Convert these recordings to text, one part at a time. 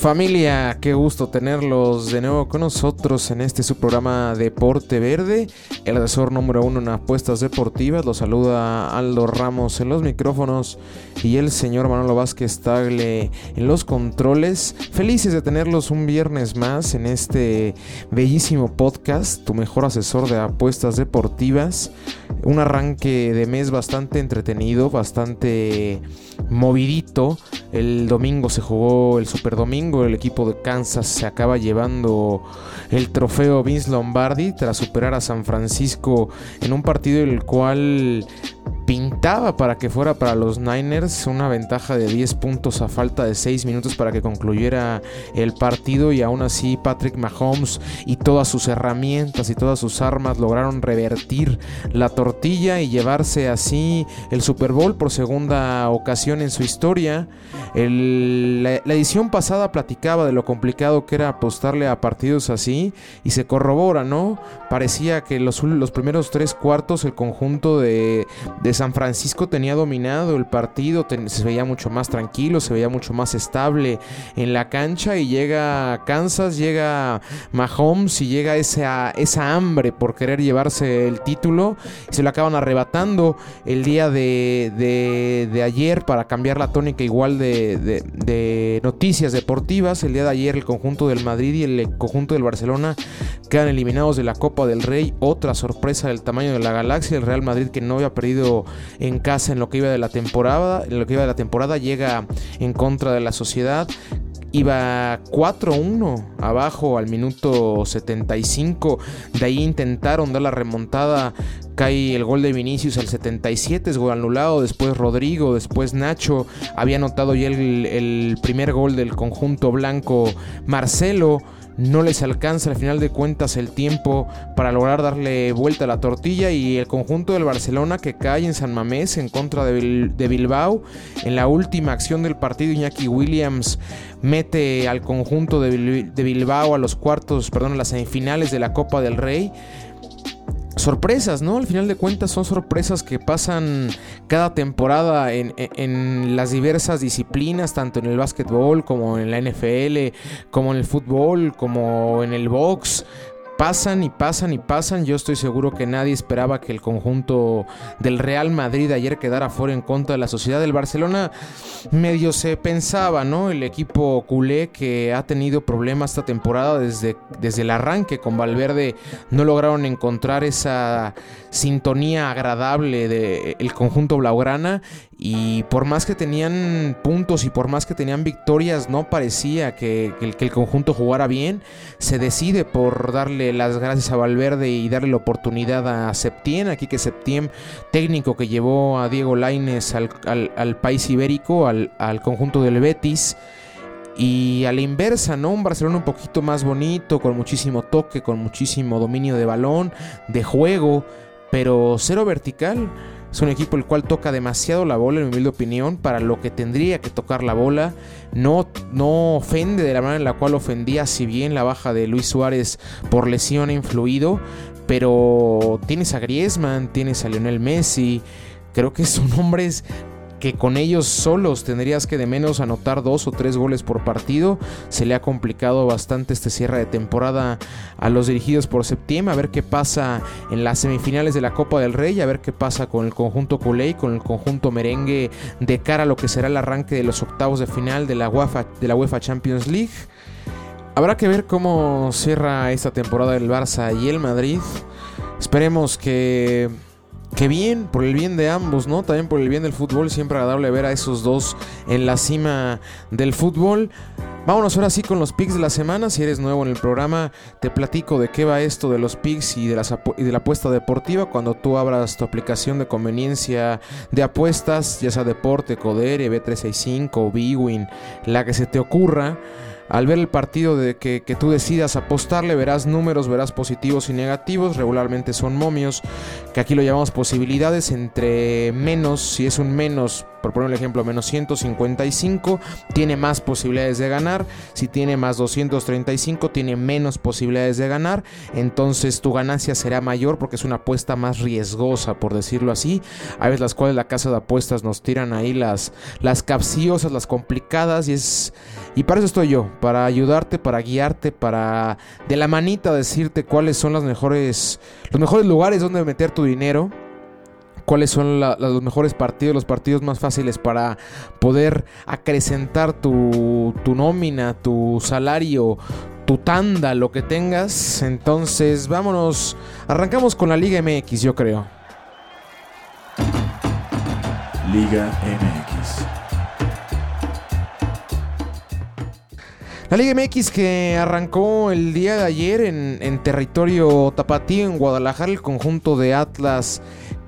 Familia, qué gusto tenerlos de nuevo con nosotros en este su programa Deporte Verde, el asesor número uno en apuestas deportivas. Los saluda Aldo Ramos en los micrófonos y el señor Manolo Vázquez Tagle en los controles. Felices de tenerlos un viernes más en este bellísimo podcast, tu mejor asesor de apuestas deportivas. Un arranque de mes bastante entretenido, bastante movidito. El domingo se jugó el Super Domingo. El equipo de Kansas se acaba llevando el trofeo Vince Lombardi tras superar a San Francisco en un partido el cual pintaba para que fuera para los Niners una ventaja de 10 puntos a falta de 6 minutos para que concluyera el partido y aún así Patrick Mahomes y todas sus herramientas y todas sus armas lograron revertir la tortilla y llevarse así el Super Bowl por segunda ocasión en su historia. la, edición pasada platicaba de lo complicado que era apostarle a partidos así y se corrobora, ¿no? Parecía que los, los primeros tres cuartos el conjunto de, de San Francisco tenía dominado el partido, se veía mucho más tranquilo, se veía mucho más estable en la cancha y llega Kansas, llega Mahomes y llega esa, esa hambre por querer llevarse el título y se lo acaban arrebatando el día de, de, ayer para cambiar la tónica igual de, de noticias deportivas. El día de ayer el conjunto del Madrid y el conjunto del Barcelona quedan eliminados de la Copa del Rey. Otra sorpresa del tamaño de la galaxia. El Real Madrid que no había perdido en casa en lo que iba de la temporada, en lo que iba de la temporada llega en contra de la sociedad. Iba 4-1 abajo al minuto 75. De ahí intentaron dar la remontada. Cae el gol de Vinicius al 77, es gol anulado. Después Rodrigo, después Nacho. Había anotado ya el, el primer gol del conjunto blanco Marcelo no les alcanza al final de cuentas el tiempo para lograr darle vuelta a la tortilla y el conjunto del Barcelona que cae en San Mamés en contra de, Bilbao en la última acción del partido. Iñaki Williams mete al conjunto de, de Bilbao a los cuartos, perdón, a las semifinales de la Copa del Rey sorpresas, ¿no? Al final de cuentas son sorpresas que pasan cada temporada en, las diversas disciplinas, tanto en el básquetbol como en la NFL, como en el fútbol, como en el box pasan y pasan y pasan. Yo estoy seguro que nadie esperaba que el conjunto del Real Madrid ayer quedara fuera en contra de la sociedad del Barcelona. Medio se pensaba, ¿no? El equipo culé que ha tenido problemas esta temporada desde, desde el arranque con Valverde no lograron encontrar esa sintonía agradable del conjunto blaugrana y por más que tenían puntos y por más que tenían victorias no parecía que, el, conjunto jugara bien se decide por darle las gracias a Valverde y darle la oportunidad a Septién aquí que Septién técnico que llevó a Diego Laines al, país ibérico al, al conjunto del Betis y a la inversa, ¿no? Un Barcelona un poquito más bonito, con muchísimo toque, con muchísimo dominio de balón, de juego, pero cero vertical. Es un equipo el cual toca demasiado la bola, en mi humilde opinión, para lo que tendría que tocar la bola. No, no ofende de la manera en la cual ofendía, si bien la baja de Luis Suárez por lesión ha influido. Pero tienes a Griezmann, tienes a Lionel Messi. Creo que son hombres que con ellos solos tendrías que de menos anotar dos o tres goles por partido. Se le ha complicado bastante este cierre de temporada a los dirigidos por septiembre. A ver qué pasa en las semifinales de la Copa del Rey. A ver qué pasa con el conjunto culé y con el conjunto merengue de cara a lo que será el arranque de los octavos de final de la UEFA, de la UEFA Champions League. Habrá que ver cómo cierra esta temporada el Barça y el Madrid. Esperemos que que bien, por el bien de ambos, ¿no? También por el bien del fútbol, siempre agradable ver a esos dos en la cima del fútbol. Vámonos ahora sí con los picks de la semana. Si eres nuevo en el programa, te platico de qué va esto de los picks y de, las y de la apuesta deportiva. Cuando tú abras tu aplicación de conveniencia de apuestas, ya sea Deporte, Codere, B365 o Bwin, la que se te ocurra al ver el partido de que, tú decidas apostarle, verás números, verás positivos y negativos. Regularmente son momios, que aquí lo llamamos posibilidades. Entre menos, si es un menos, por poner un ejemplo, menos 155, tiene más posibilidades de ganar. Si tiene más 235, tiene menos posibilidades de ganar. Entonces tu ganancia será mayor porque es una apuesta más riesgosa, por decirlo así. A veces las cuales la casa de apuestas nos tiran ahí las, las capciosas, las complicadas y es... Y para eso estoy yo, para ayudarte, para guiarte, para de la manita decirte cuáles son las mejores, los mejores lugares donde meter tu dinero cuáles son los mejores partidos, los partidos más fáciles para poder acrecentar tu, tu nómina, tu salario, tu tanda, lo que tengas. Entonces, vámonos, arrancamos con la Liga MX, yo creo. Liga MX. La Liga MX que arrancó el día de ayer en, en territorio tapatío en Guadalajara, el conjunto de Atlas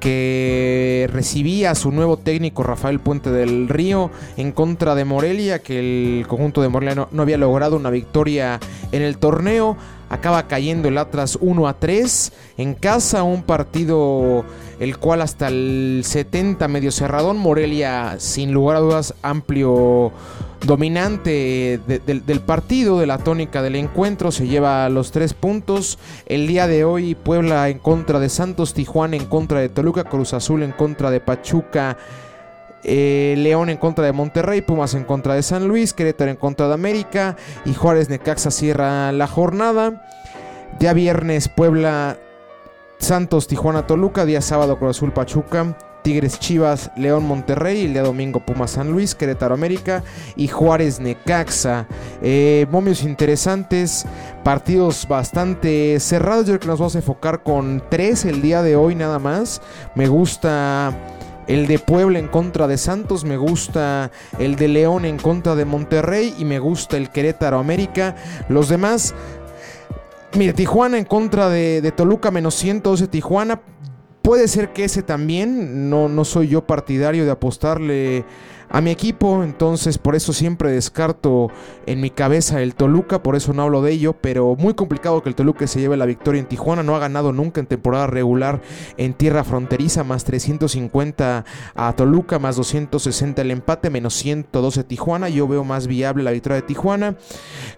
que recibía a su nuevo técnico Rafael Puente del Río en contra de Morelia, que el conjunto de Morelia no, había logrado una victoria en el torneo. Acaba cayendo el Atlas 1 a 3 en casa, un partido el cual hasta el 70 medio cerradón, Morelia sin lugar a dudas amplio dominante del partido, de la tónica del encuentro, se lleva los tres puntos. El día de hoy Puebla en contra de Santos, Tijuana en contra de Toluca, Cruz Azul en contra de Pachuca. Eh, León en contra de Monterrey, Pumas en contra de San Luis, Querétaro en contra de América y Juárez Necaxa cierra la jornada. Día viernes Puebla, Santos, Tijuana, Toluca, día sábado Cruz Azul, Pachuca. Tigres Chivas, León Monterrey, el día domingo Pumas San Luis, Querétaro América y Juárez Necaxa. Eh, momios interesantes, partidos bastante cerrados. Yo creo que nos vamos a enfocar con tres el día de hoy nada más. Me gusta el de Puebla en contra de Santos, me gusta el de León en contra de Monterrey y me gusta el Querétaro América. Los demás, mire, Tijuana en contra de Toluca, menos 112 Tijuana. Puede ser que ese también, no, no soy yo partidario de apostarle a mi equipo, entonces por eso siempre descarto en mi cabeza el Toluca, por eso no hablo de ello, pero muy complicado que el Toluca se lleve la victoria en Tijuana, no ha ganado nunca en temporada regular en tierra fronteriza, más 350 a Toluca, más 260 el empate, menos 112 Tijuana, yo veo más viable la victoria de Tijuana.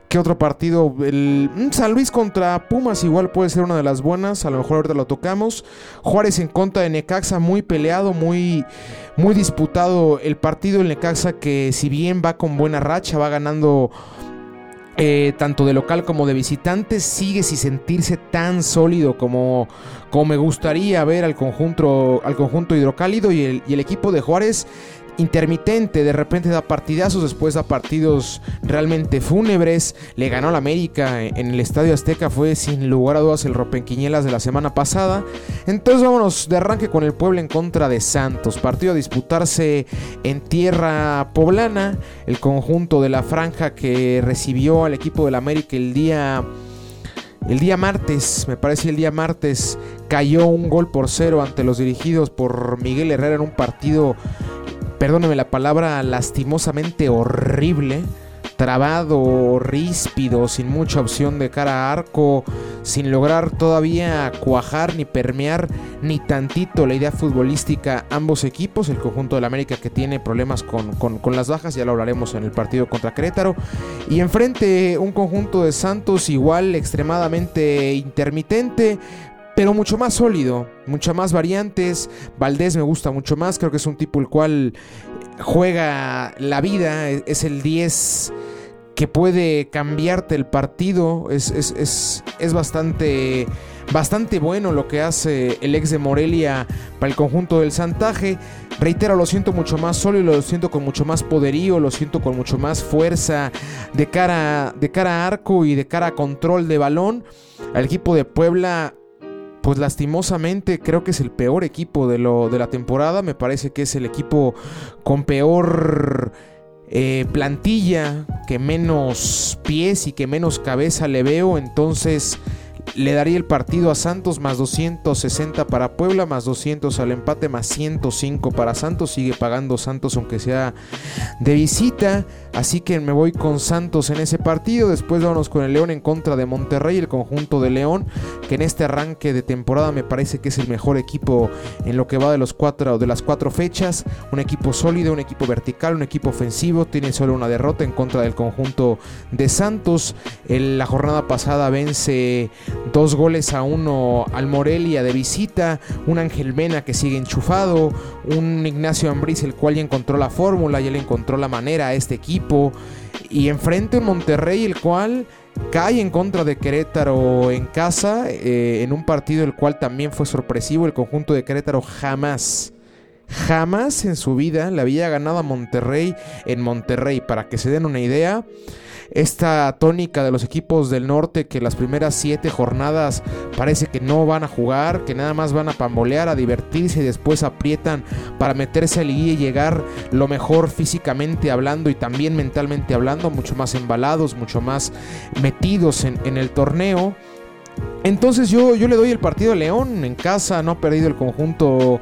¿Qué otro partido? El mm, San Luis contra Pumas igual puede ser una de las buenas, a lo mejor ahorita lo tocamos. Juárez en contra de Necaxa, muy peleado, muy muy disputado el partido. En Necaxa que si bien va con buena racha, va ganando eh, tanto de local como de visitante, sigue sin sentirse tan sólido como, como me gustaría ver al conjunto, al conjunto hidrocálido y el, y el equipo de Juárez intermitente, de repente da partidazos, después da partidos realmente fúnebres. Le ganó al América en el Estadio Azteca, fue sin lugar a dudas el rompenquiñelas de la semana pasada. Entonces vámonos de arranque con el pueblo en contra de Santos. Partido a disputarse en tierra poblana. El conjunto de la franja que recibió al equipo del América el día... El día martes, me parece el día martes, cayó un gol por cero ante los dirigidos por Miguel Herrera en un partido perdóneme la palabra, lastimosamente horrible, trabado, ríspido, sin mucha opción de cara a arco, sin lograr todavía cuajar ni permear ni tantito la idea futbolística ambos equipos, el conjunto del América que tiene problemas con, con las bajas, ya lo hablaremos en el partido contra Querétaro, y enfrente un conjunto de Santos igual extremadamente intermitente, pero mucho más sólido, muchas más variantes. Valdés me gusta mucho más, creo que es un tipo el cual juega la vida, es el 10 que puede cambiarte el partido, es, es, bastante, bastante bueno lo que hace el ex de Morelia para el conjunto del Santaje. Reitero, lo siento mucho más sólido, lo siento con mucho más poderío, lo siento con mucho más fuerza de cara, de cara a arco y de cara a control de balón. El equipo de Puebla pues lastimosamente creo que es el peor equipo de, lo, de la temporada. Me parece que es el equipo con peor eh, plantilla, que menos pies y que menos cabeza le veo. Entonces le daría el partido a Santos más 260 para Puebla, más 200 al empate, más 105 para Santos. Sigue pagando Santos aunque sea de visita. Así que me voy con Santos en ese partido. Después vamos con el León en contra de Monterrey, el conjunto de León, que en este arranque de temporada me parece que es el mejor equipo en lo que va de los cuatro de las cuatro fechas. Un equipo sólido, un equipo vertical, un equipo ofensivo. Tiene solo una derrota en contra del conjunto de Santos. En la jornada pasada vence dos goles a uno al Morelia de visita. Un Ángel Mena que sigue enchufado. Un Ignacio Ambriz el cual ya encontró la fórmula, ya le encontró la manera a este equipo y enfrente un Monterrey el cual cae en contra de Querétaro en casa, eh, en un partido el cual también fue sorpresivo. El conjunto de Querétaro jamás, jamás en su vida le había ganado a Monterrey en Monterrey. Para que se den una idea, esta tónica de los equipos del norte que las primeras siete jornadas parece que no van a jugar, que nada más van a pambolear, a divertirse y después aprietan para meterse a liguilla y llegar lo mejor físicamente hablando y también mentalmente hablando, mucho más embalados, mucho más metidos en, en el torneo. Entonces yo, yo le doy el partido a León en casa, no ha perdido el conjunto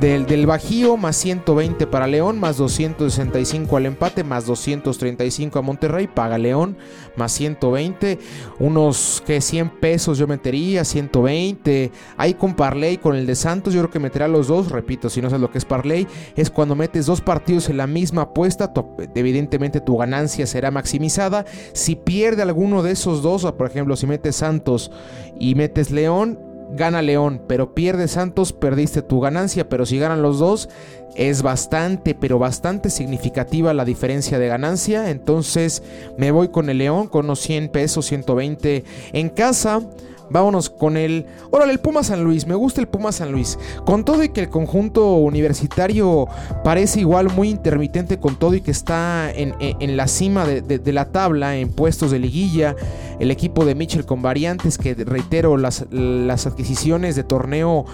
del, del, Bajío, más 120 para León, más 265 al empate, más 235 a Monterrey, paga León, más 120, unos que 100 pesos yo metería, 120, ahí con Parley, con el de Santos, yo creo que meterá los dos, repito, si no sabes lo que es Parley, es cuando metes dos partidos en la misma apuesta, evidentemente tu ganancia será maximizada, si pierde alguno de esos dos, por ejemplo, si metes Santos y metes León, gana León, pero pierde Santos, perdiste tu ganancia, pero si ganan los dos, es bastante, pero bastante significativa la diferencia de ganancia. Entonces me voy con el León, con unos 100 pesos, 120 en casa. Vámonos con el. Órale, el Puma San Luis. Me gusta el Puma San Luis. Con todo y que el conjunto universitario parece igual muy intermitente con todo y que está en, la cima de, la tabla, en puestos de liguilla. El equipo de Mitchell con variantes, que reitero, las, las adquisiciones de torneo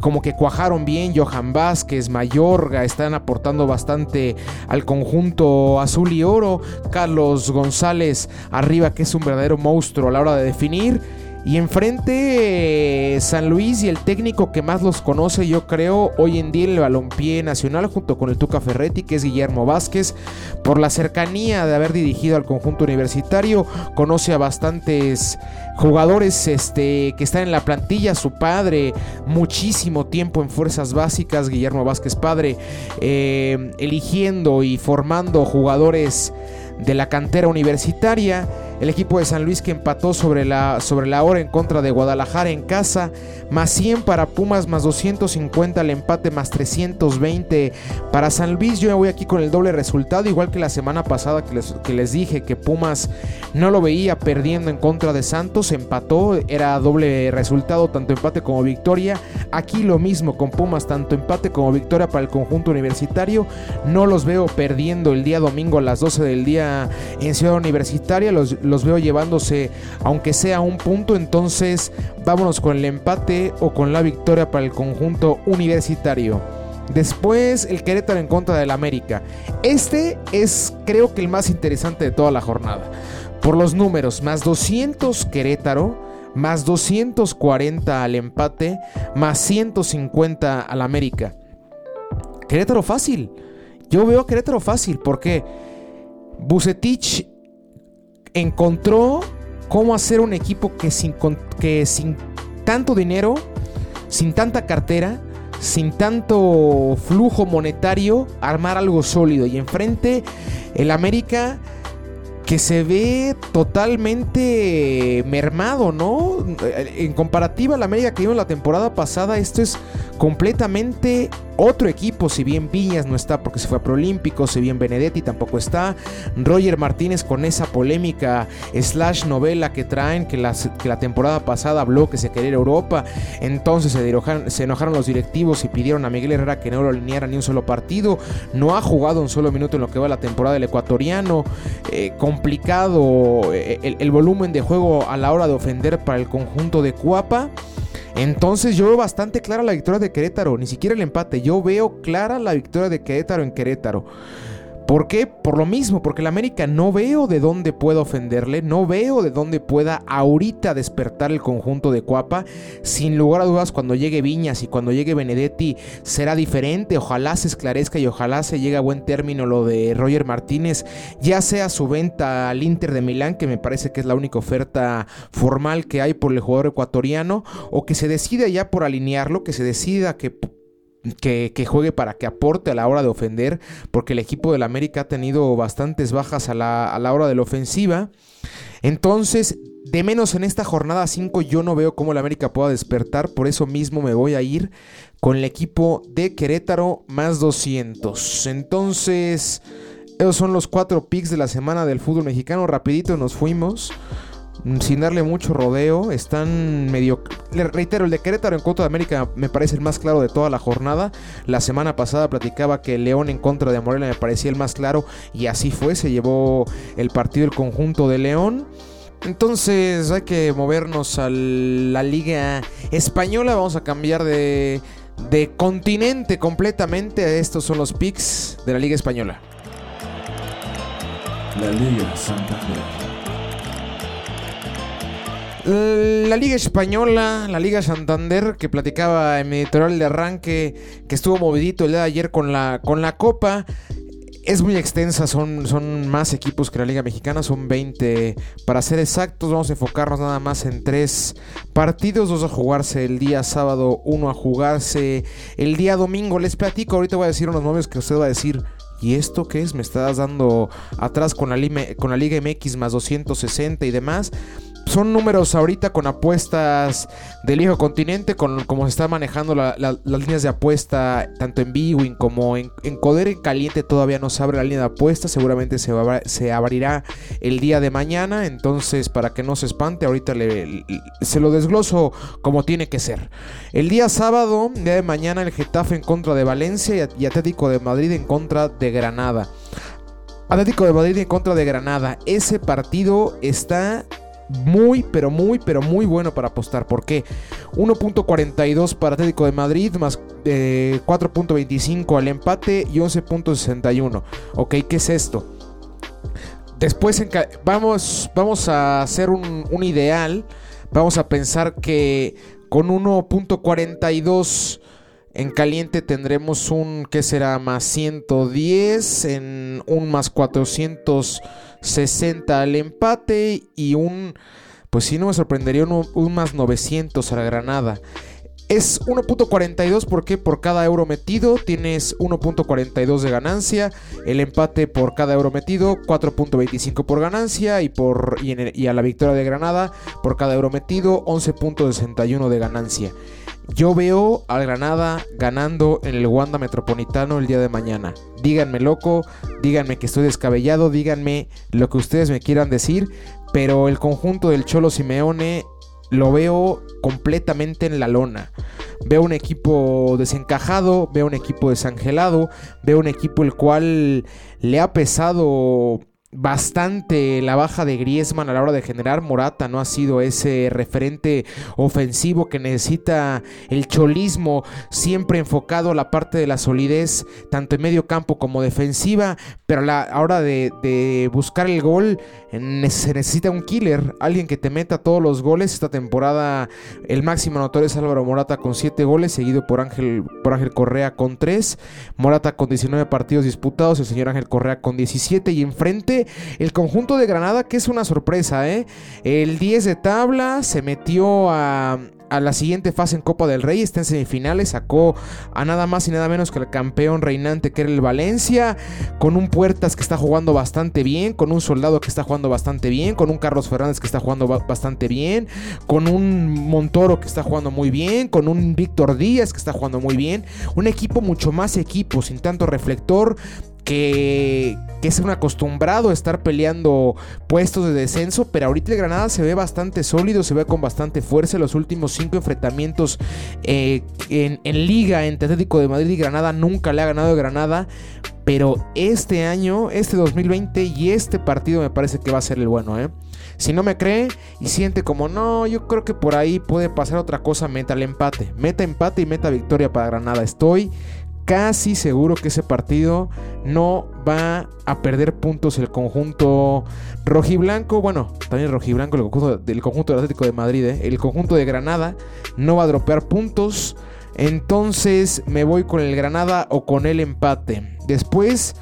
como que cuajaron bien. Johan Vázquez, Mayorga están aportando bastante al conjunto azul y oro. Carlos González arriba, que es un verdadero monstruo a la hora de definir. Y enfrente eh, San Luis y el técnico que más los conoce, yo creo, hoy en día el balompié nacional, junto con el Tuca Ferretti, que es Guillermo Vázquez, por la cercanía de haber dirigido al conjunto universitario, conoce a bastantes jugadores este, que están en la plantilla, su padre, muchísimo tiempo en fuerzas básicas, Guillermo Vázquez padre, eh, eligiendo y formando jugadores de la cantera universitaria. El equipo de San Luis que empató sobre la, sobre la hora en contra de Guadalajara en casa. Más 100 para Pumas, más 250 el empate, más 320 para San Luis. Yo me voy aquí con el doble resultado, igual que la semana pasada que les, que les dije que Pumas no lo veía perdiendo en contra de Santos. Empató, era doble resultado, tanto empate como victoria. Aquí lo mismo con Pumas, tanto empate como victoria para el conjunto universitario. No los veo perdiendo el día domingo a las 12 del día en Ciudad Universitaria. Los, los veo llevándose, aunque sea un punto. Entonces, vámonos con el empate o con la victoria para el conjunto universitario. Después el Querétaro en contra del América. Este es creo que el más interesante de toda la jornada. Por los números, más 200 Querétaro, más 240 al empate, más 150 al América. Querétaro fácil. Yo veo Querétaro fácil porque Bucetich encontró cómo hacer un equipo que sin, que sin tanto dinero, sin tanta cartera, sin tanto flujo monetario, armar algo sólido. Y enfrente el América que se ve totalmente mermado, ¿no? En comparativa a la América que vimos la temporada pasada, esto es completamente otro equipo, si bien Viñas no está porque se fue a Prolímpico, si bien Benedetti tampoco está, Roger Martínez con esa polémica slash novela que traen, que la, que la temporada pasada habló que se quería ir a Europa, entonces se, se enojaron los directivos y pidieron a Miguel Herrera que no lo alineara ni un solo partido, no ha jugado un solo minuto en lo que va la temporada del ecuatoriano, eh, complicado eh, el, el volumen de juego a la hora de ofender para el conjunto de Cuapa. Entonces yo veo bastante clara la victoria de Querétaro, ni siquiera el empate, yo veo clara la victoria de Querétaro en Querétaro. ¿Por qué? Por lo mismo, porque el América no veo de dónde pueda ofenderle, no veo de dónde pueda ahorita despertar el conjunto de Cuapa. Sin lugar a dudas, cuando llegue Viñas y cuando llegue Benedetti será diferente. Ojalá se esclarezca y ojalá se llegue a buen término lo de Roger Martínez, ya sea su venta al Inter de Milán, que me parece que es la única oferta formal que hay por el jugador ecuatoriano, o que se decida ya por alinearlo, que se decida que que, juegue para que aporte a la hora de ofender, porque el equipo del América ha tenido bastantes bajas a la, a la hora de la ofensiva. Entonces, de menos en esta jornada 5 yo no veo cómo el América pueda despertar, por eso mismo me voy a ir con el equipo de Querétaro más 200. Entonces, esos son los cuatro picks de la semana del fútbol mexicano. Rapidito nos fuimos. Mm, sin darle mucho rodeo. Están medio... Le reitero, el de Querétaro en contra de América me parece el más claro de toda la jornada. La semana pasada platicaba que León en contra de Morelia me parecía el más claro y así fue. Se llevó el partido el conjunto de León. Entonces hay que movernos a la liga española. Vamos a cambiar de, de continente completamente. Estos son los picks de la liga española. La Liga Santander. La Liga Española, la Liga Santander, que platicaba en mi editorial de arranque, que estuvo movidito el día de ayer con la, con la Copa. Es muy extensa, son, son más equipos que la Liga Mexicana, son 20 para ser exactos. Vamos a enfocarnos nada más en tres partidos: dos a jugarse el día sábado, uno a jugarse el día domingo. Les platico, ahorita voy a decir unos nombres que usted va a decir. ¿Y esto qué es? Me estás dando atrás con la, con la Liga MX más 260 y demás son números ahorita con apuestas del viejo continente, con como se están manejando las líneas de apuesta tanto en Bwin como en, en Coder en Caliente todavía no se abre la línea de apuesta, seguramente se, se abrirá el día de mañana, entonces para que no se espante, ahorita le, se lo desgloso como tiene que ser. El día sábado, día de mañana, el Getafe en contra de Valencia y Atlético de Madrid en contra de Granada. Atlético de Madrid en contra de Granada. Ese partido está muy, pero muy, pero muy bueno para apostar. ¿Por qué? 1.42 para Atlético de Madrid, más 4.25 eh, al empate y 11.61. Ok, ¿qué es esto? Después vamos, vamos a hacer un, un ideal. Vamos a pensar que con 1.42 en caliente tendremos un que será más 110, en un más 460 al empate y un, pues si no me sorprendería, un, más 900 a la Granada. Es 1.42 porque por cada euro metido tienes 1.42 de ganancia. El empate por cada euro metido 4.25 por ganancia y, por, y a la victoria de Granada por cada euro metido 11.61 de ganancia. Yo veo al Granada ganando en el Wanda Metropolitano el día de mañana. Díganme loco, díganme que estoy descabellado, díganme lo que ustedes me quieran decir, pero el conjunto del Cholo Simeone lo veo completamente en la lona. Veo un equipo desencajado, veo un equipo desangelado, veo un equipo el cual le ha pesado bastante la baja de Griezmann a la hora de generar. Morata no ha sido ese referente ofensivo que necesita el cholismo, siempre enfocado a la parte de la solidez, tanto en medio campo como defensiva. Pero a la hora de, buscar el gol, se necesita un killer, alguien que te meta todos los goles. Esta temporada, el máximo anotador es Álvaro Morata con 7 goles, seguido por Ángel, por Ángel Correa con 3. Morata con 19 partidos disputados, el señor Ángel Correa con 17 y enfrente el conjunto de Granada, que es una sorpresa, ¿eh? El 10 de tabla se metió a, la siguiente fase en Copa del Rey, está en semifinales, sacó a nada más y nada menos que el campeón reinante que era el Valencia, con un Puertas que está jugando bastante bien, con un Soldado que está jugando bastante bien, con un Carlos Fernández que está jugando bastante bien, con un Montoro que está jugando muy bien, con un Víctor Díaz que está jugando muy bien, un equipo mucho más equipo, sin tanto reflector, que, es un acostumbrado a estar peleando puestos de descenso, pero ahorita el Granada se ve bastante sólido, se ve con bastante fuerza. Los últimos cinco enfrentamientos eh, en, Liga entre Atlético de Madrid y Granada nunca le ha ganado Granada. Pero este año, este 2020 y este partido me parece que va a ser el bueno, ¿eh? Si no me cree y siente como no, yo creo que por ahí puede pasar otra cosa, meta el empate. Meta empate y meta victoria para Granada. Estoy casi seguro que ese partido no va a perder puntos el conjunto rojiblanco. Bueno, también rojiblanco, el conjunto del conjunto Atlético de Madrid, ¿eh? el conjunto de Granada no va a dropear puntos. Entonces me voy con el Granada o con el empate. Después,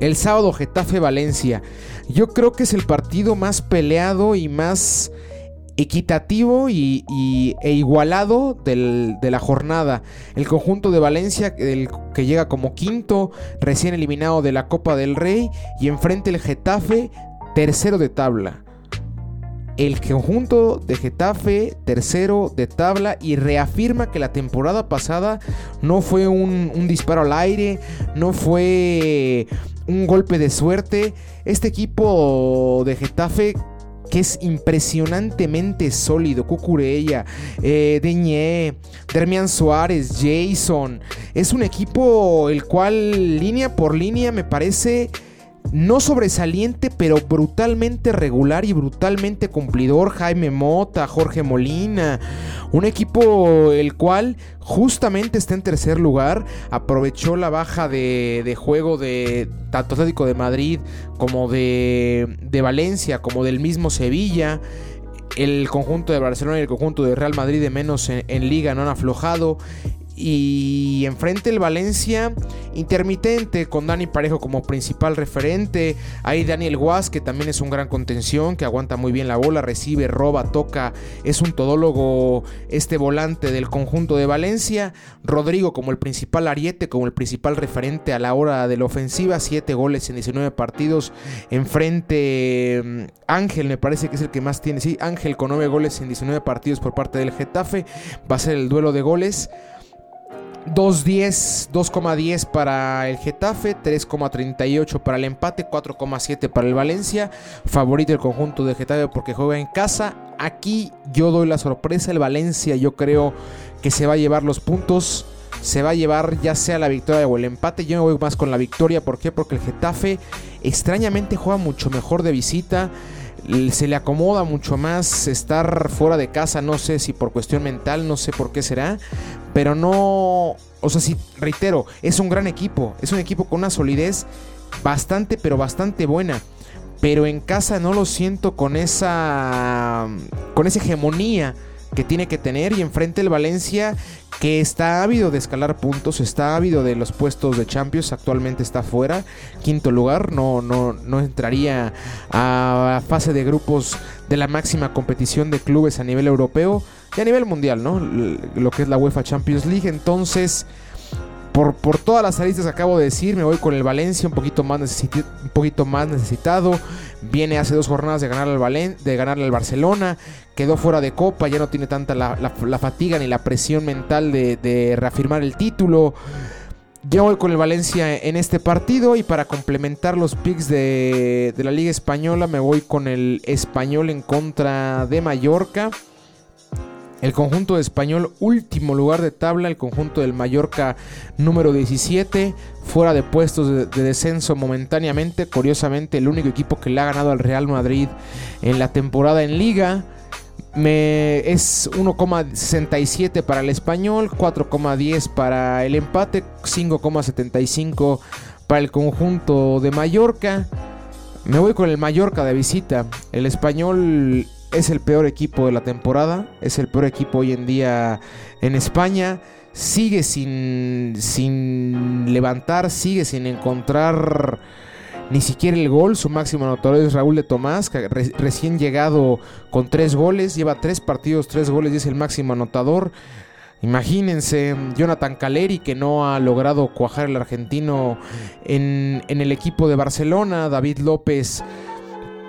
el sábado Getafe Valencia. Yo creo que es el partido más peleado y más equitativo y, e igualado de la jornada. El conjunto de Valencia, que llega como quinto, recién eliminado de la Copa del Rey, y enfrente el Getafe, tercero de tabla. El conjunto de Getafe, tercero de tabla, y reafirma que la temporada pasada no fue un disparo al aire, no fue un golpe de suerte. Este equipo de Getafe que es impresionantemente sólido. Cucurella, eh, Deñé, Dermian Suárez, Jason. Es un equipo el cual línea por línea me parece no sobresaliente, pero brutalmente regular y brutalmente cumplidor. Jaime Mota, Jorge Molina. Un equipo el cual justamente está en tercer lugar. Aprovechó la baja de, juego de tanto Atlético de Madrid como de, de Valencia, como del mismo Sevilla el conjunto de Barcelona y el conjunto de Real Madrid de menos en, liga no han aflojado. Y enfrente el Valencia intermitente con Dani Parejo como principal referente. Ahí Daniel Guas, que también es un gran contención, que aguanta muy bien la bola, recibe, roba, toca. Es un todólogo este volante del conjunto de Valencia. Rodrigo como el principal ariete, como el principal referente a la hora de la ofensiva. Siete goles en 19 partidos. Enfrente mm, Ángel me parece que es el que más tiene. Sí, Ángel con 9 goles en 19 partidos por parte del Getafe. Va a ser el duelo de goles. 2.10, 2,10 para el Getafe, 3,38 para el empate, 4,7 para el Valencia. Favorito el conjunto de Getafe porque juega en casa. Aquí yo doy la sorpresa, el Valencia yo creo que se va a llevar los puntos. Se va a llevar ya sea la victoria o el empate. Yo me voy más con la victoria. ¿Por qué? Porque el Getafe extrañamente juega mucho mejor de visita se le acomoda mucho más estar fuera de casa, no sé si por cuestión mental, no sé por qué será, pero no, o sea, sí, reitero, es un gran equipo, es un equipo con una solidez bastante, pero bastante buena. Pero en casa no lo siento con esa, con esa hegemonía que tiene que tener y enfrente el Valencia que está ávido de escalar puntos, está ávido de los puestos de Champions, actualmente está fuera, quinto lugar, no, no, no entraría a fase de grupos de la máxima competición de clubes a nivel europeo y a nivel mundial, ¿no? Lo que es la UEFA Champions League, entonces... Por, todas las aristas que acabo de decir, me voy con el Valencia un poquito más, necesitado. Viene hace dos jornadas de ganar al, Valen de ganarle al Barcelona. Quedó fuera de copa, ya no tiene tanta la, fatiga ni la presión mental de, reafirmar el título. Yo voy con el Valencia en este partido y para complementar los picks de la Liga Española me voy con el Español en contra de Mallorca. El conjunto de español, último lugar de tabla. El conjunto del Mallorca, número 17. Fuera de puestos de, descenso momentáneamente. Curiosamente, el único equipo que le ha ganado al Real Madrid en la temporada en Liga. Me, es 1,67 para el español, 4,10 para el empate, 5,75 para el conjunto de Mallorca. Me voy con el Mallorca de visita. El español es el peor equipo de la temporada, es el peor equipo hoy en día en España. Sigue sin, sin levantar, sigue sin encontrar ni siquiera el gol. Su máximo anotador es Raúl de Tomás, que recién llegado con tres goles, lleva tres partidos, tres goles y es el máximo anotador. Imagínense, Jonathan Caleri que no ha logrado cuajar el argentino en, en el equipo de Barcelona, David López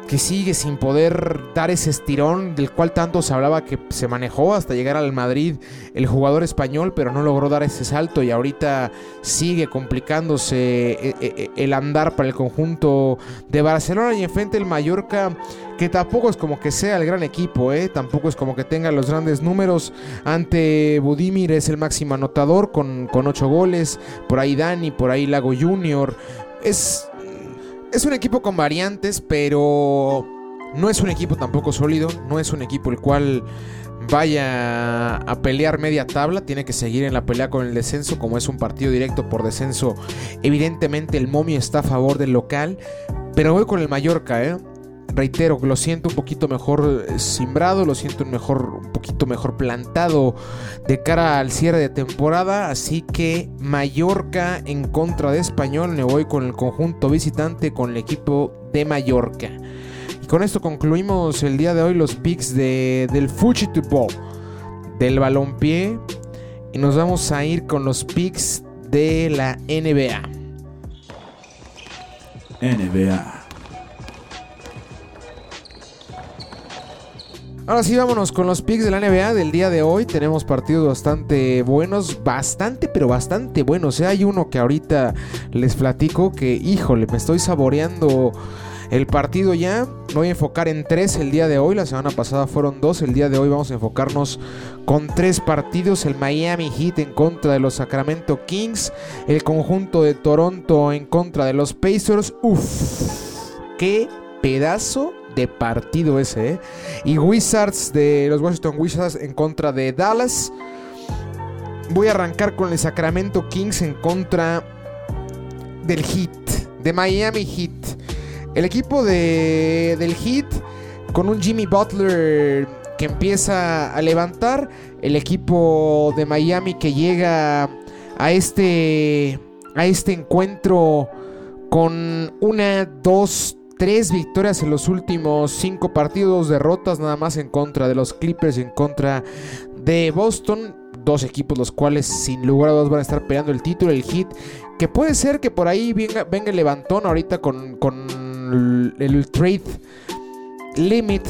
que sigue sin poder dar ese estirón del cual tanto se hablaba que se manejó hasta llegar al Madrid el jugador español, pero no logró dar ese salto y ahorita sigue complicándose eh, eh, eh, el andar para el conjunto de Barcelona y enfrente el Mallorca que tampoco es como que sea el gran equipo, tampoco es como que tenga los grandes números. Ante Budimir es el máximo anotador con, con 8 goles, por ahí Dani, por ahí Lago Junior. Es es un equipo con variantes, pero No es un equipo tampoco sólido, no es un equipo el cual vaya a pelear media tabla, tiene que seguir en la pelea con el descenso, como es un partido directo por descenso, evidentemente el momio está a favor del local, pero voy con el Mallorca, ¿eh? Reitero, lo siento un poquito mejor simbrado, lo siento un, mejor, un poquito mejor plantado de cara al cierre de temporada. Así que Mallorca en contra de Español, me voy con el conjunto visitante, con el equipo de Mallorca. Y con esto concluimos el día de hoy los picks de, del Fujitubol, del balompié. Y nos vamos a ir con los picks de la NBA. NBA. Ahora sí, vámonos con los picks de la NBA del día de hoy. Tenemos partidos bastante buenos, bastante, pero bastante buenos. O hay uno que ahorita les platico que, híjole, me estoy saboreando el partido ya. Me voy a enfocar en tres el día de hoy. La semana pasada fueron dos. El día de hoy vamos a enfocarnos con tres partidos. El Miami Heat en contra de los Sacramento Kings. El conjunto de Toronto en contra de los Pacers. Uf, qué pedazo de partido ese. ¿eh? Y Wizards de los Washington Wizards en contra de Dallas. Voy a arrancar con el Sacramento Kings en contra del Heat, de Miami Heat. El equipo de, del Heat con un Jimmy Butler que empieza a levantar. El equipo de Miami que llega a este, a este encuentro con una, dos, tres victorias en los últimos cinco partidos, derrotas nada más en contra de los Clippers, en contra de Boston. Dos equipos los cuales sin lugar a dudas van a estar peleando el título, el hit. Que puede ser que por ahí venga, venga el levantón ahorita con, con el trade limit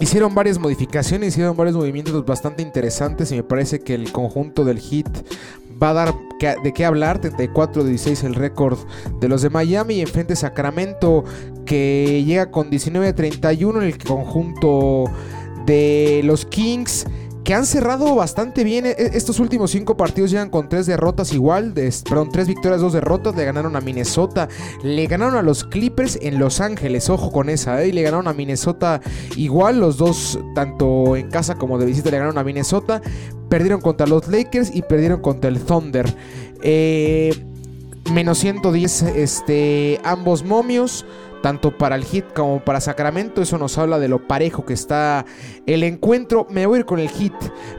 Hicieron varias modificaciones, hicieron varios movimientos bastante interesantes y me parece que el conjunto del hit va a dar de qué hablar. 34-16 el récord de los de Miami y enfrente Sacramento que llega con 19-31 en el conjunto de los Kings que han cerrado bastante bien. E, estos últimos cinco partidos llegan con tres derrotas igual, perdón, tres victorias, dos derrotas. Le ganaron a Minnesota, le ganaron a los Clippers en Los Ángeles, ojo con esa, ¿eh? y le ganaron a Minnesota igual, los dos, tanto en casa como de visita, le ganaron a Minnesota. Perdieron contra los Lakers y perdieron contra el Thunder. Eh, menos 110 este, ambos momios tanto para el Hit como para Sacramento. Eso nos habla de lo parejo que está el encuentro. Me voy a ir con el Hit.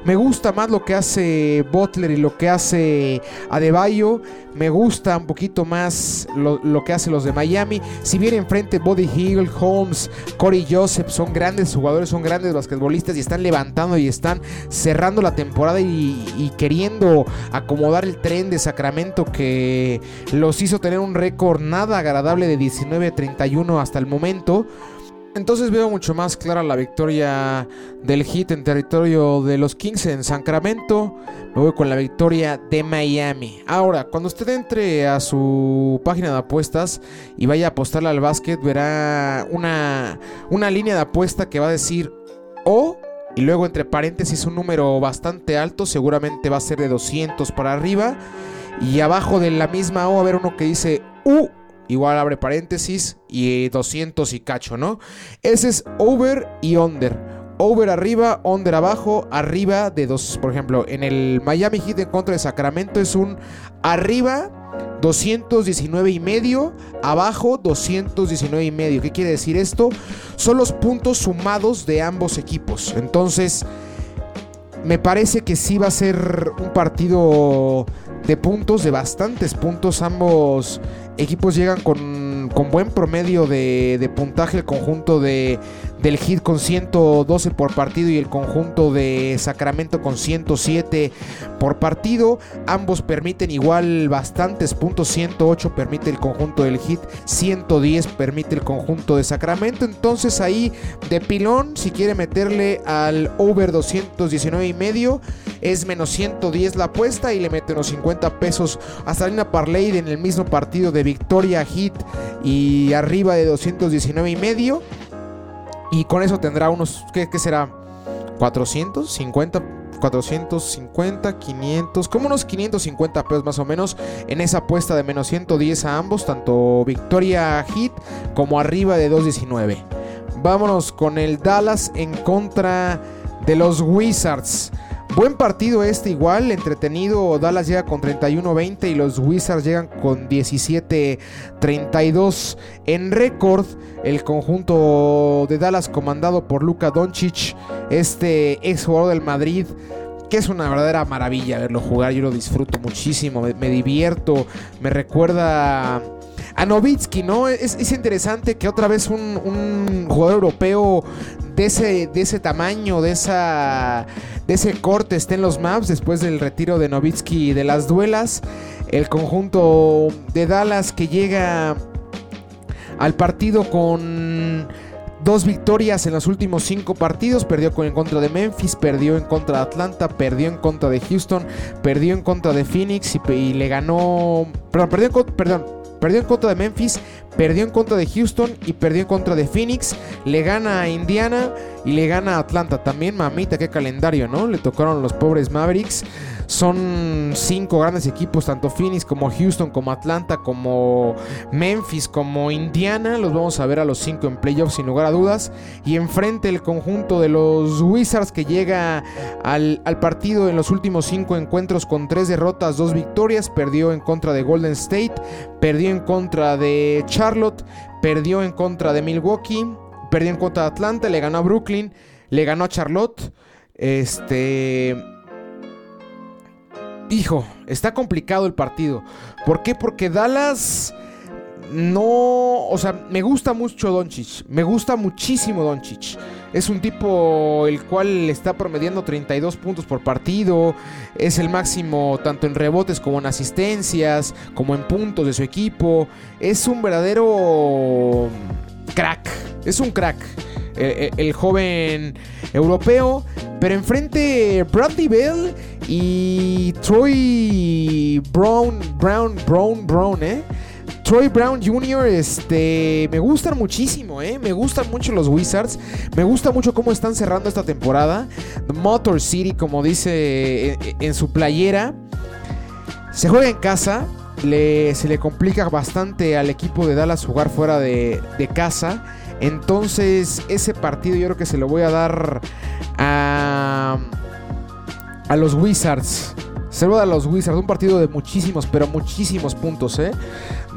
Me gusta más lo que hace Butler y lo que hace Adebayo. Me gusta un poquito más lo, que hacen los de Miami. Si bien enfrente Body Hill, Holmes, Corey Joseph son grandes jugadores, son grandes basquetbolistas y están levantando y están cerrando la temporada y, y queriendo acomodar el tren de Sacramento que los hizo tener un récord nada agradable de 19-31 hasta el momento. Entonces veo mucho más clara la victoria del Heat en territorio de los Kings en Sacramento. Me voy con la victoria de Miami. Ahora, cuando usted entre a su página de apuestas y vaya a apostarle al básquet, verá una, una línea de apuesta que va a decir O y luego entre paréntesis un número bastante alto, seguramente va a ser de 200 para arriba. Y abajo de la misma O a haber uno que dice U igual abre paréntesis y 200 y cacho, ¿no? Ese es over y under. Over arriba, under abajo, arriba de dos, por ejemplo, en el Miami Heat en contra de Sacramento es un arriba 219 y medio, abajo 219 y medio. ¿Qué quiere decir esto? Son los puntos sumados de ambos equipos. Entonces, me parece que sí va a ser un partido de puntos, de bastantes puntos. Ambos equipos llegan con, con buen promedio de, de, puntaje. El conjunto de, del Hit con 112 por partido y el conjunto de Sacramento con 107 por partido. Ambos permiten igual bastantes puntos. 108 permite el conjunto del Hit, 110 permite el conjunto de Sacramento. Entonces ahí de pilón, si quiere meterle al over 219 y medio, es menos 110 la apuesta y le mete unos 50 pesos hasta una parlay en el mismo partido de victoria Hit y arriba de 219 y medio. Y con eso tendrá unos, ¿qué, será? 450 450, 500, como unos 550 pesos más o menos en esa apuesta de menos 110 a ambos, tanto Victoria Hit como arriba de 219. Vámonos con el Dallas en contra de los Wizards. Buen partido este igual, entretenido. Dallas llega con 31-20 y los Wizards llegan con 17-32. En récord, el conjunto de Dallas comandado por Luka Doncic, este ex jugador del Madrid, que es una verdadera maravilla verlo jugar. Yo lo disfruto muchísimo, me, divierto, me recuerda a Novitsky, ¿no? Es, interesante que otra vez un, jugador europeo de ese, de ese tamaño, de, esa, de ese corte esté en los maps después del retiro de Novitsky de las duelas. El conjunto de Dallas que llega al partido con dos victorias en los últimos cinco partidos. Perdió en contra de Memphis, perdió en contra de Atlanta, perdió en contra de Houston, perdió en contra de Phoenix y, le ganó... Perdió perdón, perdió en contra de Memphis, perdió en contra de Houston y perdió en contra de Phoenix. Le gana a Indiana y le gana a Atlanta. También, mamita, qué calendario, ¿no? Le tocaron los pobres Mavericks. Son cinco grandes equipos, tanto Phoenix como Houston, como Atlanta, como Memphis, como Indiana. Los vamos a ver a los cinco en playoffs sin lugar a dudas. Y enfrente el conjunto de los Wizards que llega al, al partido en los últimos cinco encuentros con tres derrotas, dos victorias. Perdió en contra de Golden State, perdió en contra de Charlotte, perdió en contra de Milwaukee, perdió en contra de Atlanta, le ganó a Brooklyn, le ganó a Charlotte. Este hijo, está complicado el partido. ¿Por qué? Porque Dallas no, o sea, me gusta mucho Doncic, me gusta muchísimo Doncic. Es un tipo el cual está promediando 32 puntos por partido, es el máximo tanto en rebotes como en asistencias, como en puntos de su equipo. Es un verdadero crack, es un crack. El, el, joven europeo. Pero enfrente Bradley Bell y Troy Brown, Brown, Brown, Brown, ¿eh? Troy Brown Jr. Este, me gustan muchísimo, ¿eh? Me gustan mucho los Wizards. Me gusta mucho cómo están cerrando esta temporada. Motor City, como dice en, su playera. Se juega en casa. Se le complica bastante al equipo de Dallas jugar fuera de, de casa. Entonces, ese partido yo creo que se lo voy a dar a a los Wizards. Se a los Wizards. Un partido de muchísimos, pero muchísimos puntos, ¿eh?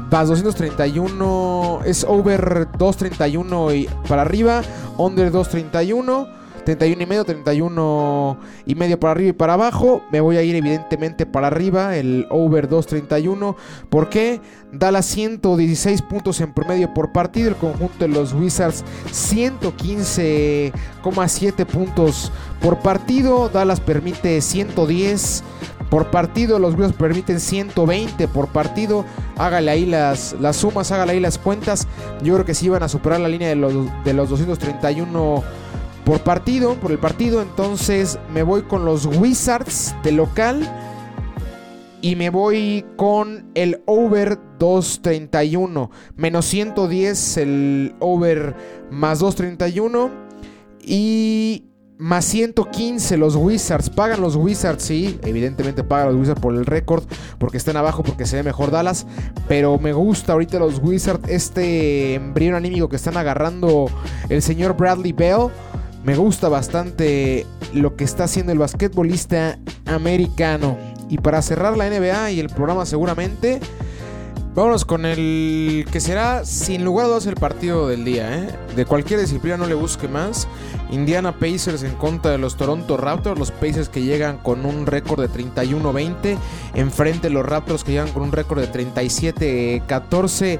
Vas 231. Es over 231 y para arriba. Under 231. 31 y medio, 31 y medio para arriba y para abajo. Me voy a ir evidentemente para arriba, el over 231. ¿Por qué? Dallas 116 puntos en promedio por partido. El conjunto de los Wizards 115,7 puntos por partido. Dallas permite 110 por partido. Los Wizards permiten 120 por partido. Hágale ahí las, las sumas, hágale ahí las cuentas. Yo creo que sí van a superar la línea de los, de los 231 por partido, por el partido. Entonces me voy con los Wizards de local. Y me voy con el over 231. Menos 110 el over más 231. Y más 115 los Wizards. Pagan los Wizards, sí. Evidentemente pagan los Wizards por el récord. Porque están abajo, porque se ve mejor Dallas. Pero me gusta ahorita los Wizards. Este embrión anímico que están agarrando el señor Bradley Bell. Me gusta bastante lo que está haciendo el basquetbolista americano. Y para cerrar la NBA y el programa seguramente, vámonos con el que será sin lugar a dudas el partido del día. ¿eh? De cualquier disciplina no le busque más. Indiana Pacers en contra de los Toronto Raptors. Los Pacers que llegan con un récord de 31-20. Enfrente los Raptors que llegan con un récord de 37-14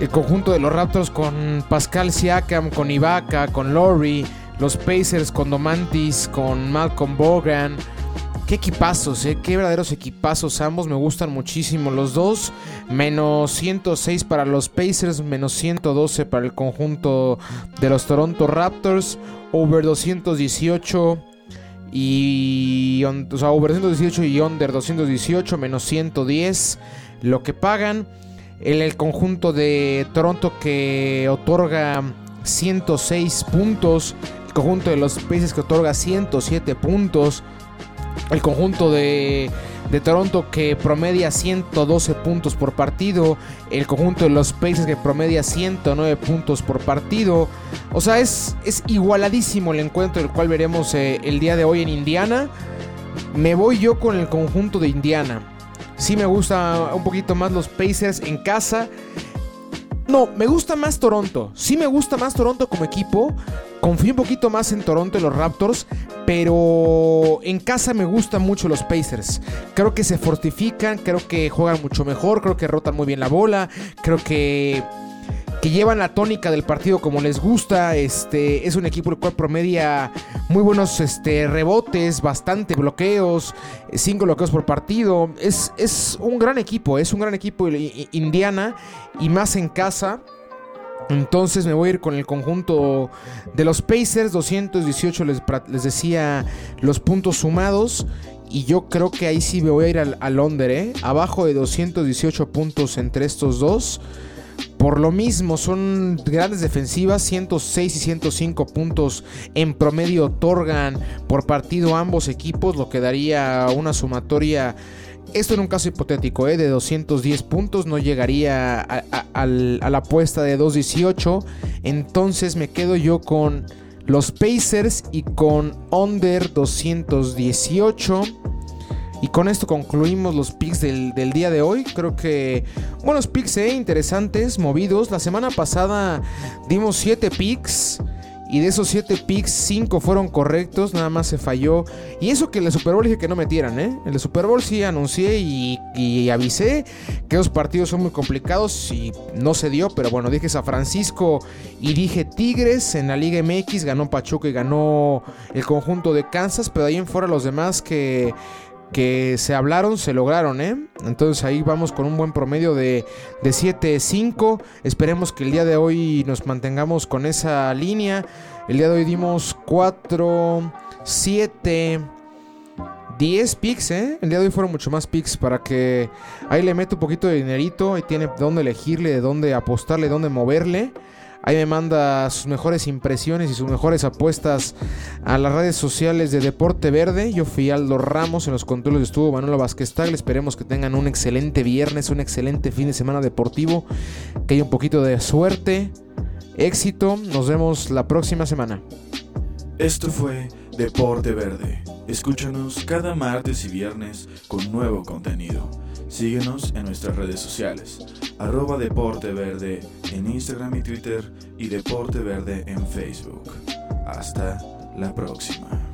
el conjunto de los Raptors con Pascal Siakam, con Ibaka, con Laurie, los Pacers con Domantis, con Malcolm Bogan. Qué equipazos, eh? qué verdaderos equipazos. Ambos me gustan muchísimo los dos. Menos 106 para los Pacers, menos 112 para el conjunto de los Toronto Raptors. Over 218 y. O sea, over 218 y under 218, menos 110. Lo que pagan el, conjunto de Toronto que otorga 106 puntos, el conjunto de los Pacers que otorga 107 puntos, el conjunto de, de, Toronto que promedia 112 puntos por partido, el conjunto de los Pacers que promedia 109 puntos por partido. O sea, es, es igualadísimo el encuentro el cual veremos eh, el día de hoy en Indiana. Me voy yo con el conjunto de Indiana. Sí me gusta un poquito más los Pacers en casa. No, me gusta más Toronto. Sí me gusta más Toronto como equipo. Confío un poquito más en Toronto y los Raptors. Pero en casa me gustan mucho los Pacers. Creo que se fortifican, creo que juegan mucho mejor, creo que rotan muy bien la bola, creo que que llevan la tónica del partido como les gusta. Este es un equipo el cual promedia muy buenos este, rebotes, bastante bloqueos, cinco bloqueos por partido. Es, es un gran equipo, es un gran equipo Indiana y más en casa. Entonces me voy a ir con el conjunto de los Pacers, 218 les, les decía los puntos sumados. Y yo creo que ahí sí me voy a ir al, al under, ¿eh? Abajo de 218 puntos entre estos dos. Por lo mismo, son grandes defensivas, 106 y 105 puntos en promedio otorgan por partido ambos equipos, lo que daría una sumatoria, esto en un caso hipotético, ¿eh? de 210 puntos, no llegaría a, la apuesta de 218, entonces me quedo yo con los Pacers y con under 218. Y con esto concluimos los picks del, día de hoy. Creo que buenos picks, eh, interesantes, movidos. La semana pasada dimos 7 picks. Y de esos 7 picks, 5 fueron correctos, nada más se falló. Y eso que en el Super Bowl dije que no metieran, ¿eh? En el Super Bowl sí anuncié y, y, avisé que los partidos son muy complicados y no se dio. Pero bueno, dije San Francisco y dije Tigres. En la Liga MX ganó Pachuca y ganó el conjunto de Kansas. Pero ahí en fuera los demás que que se hablaron, se lograron, ¿eh? Entonces ahí vamos con un buen promedio de, de 7-5. Esperemos que el día de hoy nos mantengamos con esa línea. El día de hoy dimos 4, 7, 10 picks, ¿eh? El día de hoy fueron mucho más picks para que ahí le meto un poquito de dinerito. y tiene dónde elegirle, de dónde apostarle, dónde moverle. Ahí me manda sus mejores impresiones y sus mejores apuestas a las redes sociales de Deporte Verde. Yo fui Aldo Ramos, en los controles estuvo Manuela Vázquez Tagle. Esperemos que tengan un excelente viernes, un excelente fin de semana deportivo, que haya un poquito de suerte, éxito. Nos vemos la próxima semana. Esto fue Deporte Verde. Escúchanos cada martes y viernes con nuevo contenido. Síguenos en nuestras redes sociales arroba Deporte Verde en Instagram y Twitter y Deporte Verde en Facebook. Hasta la próxima.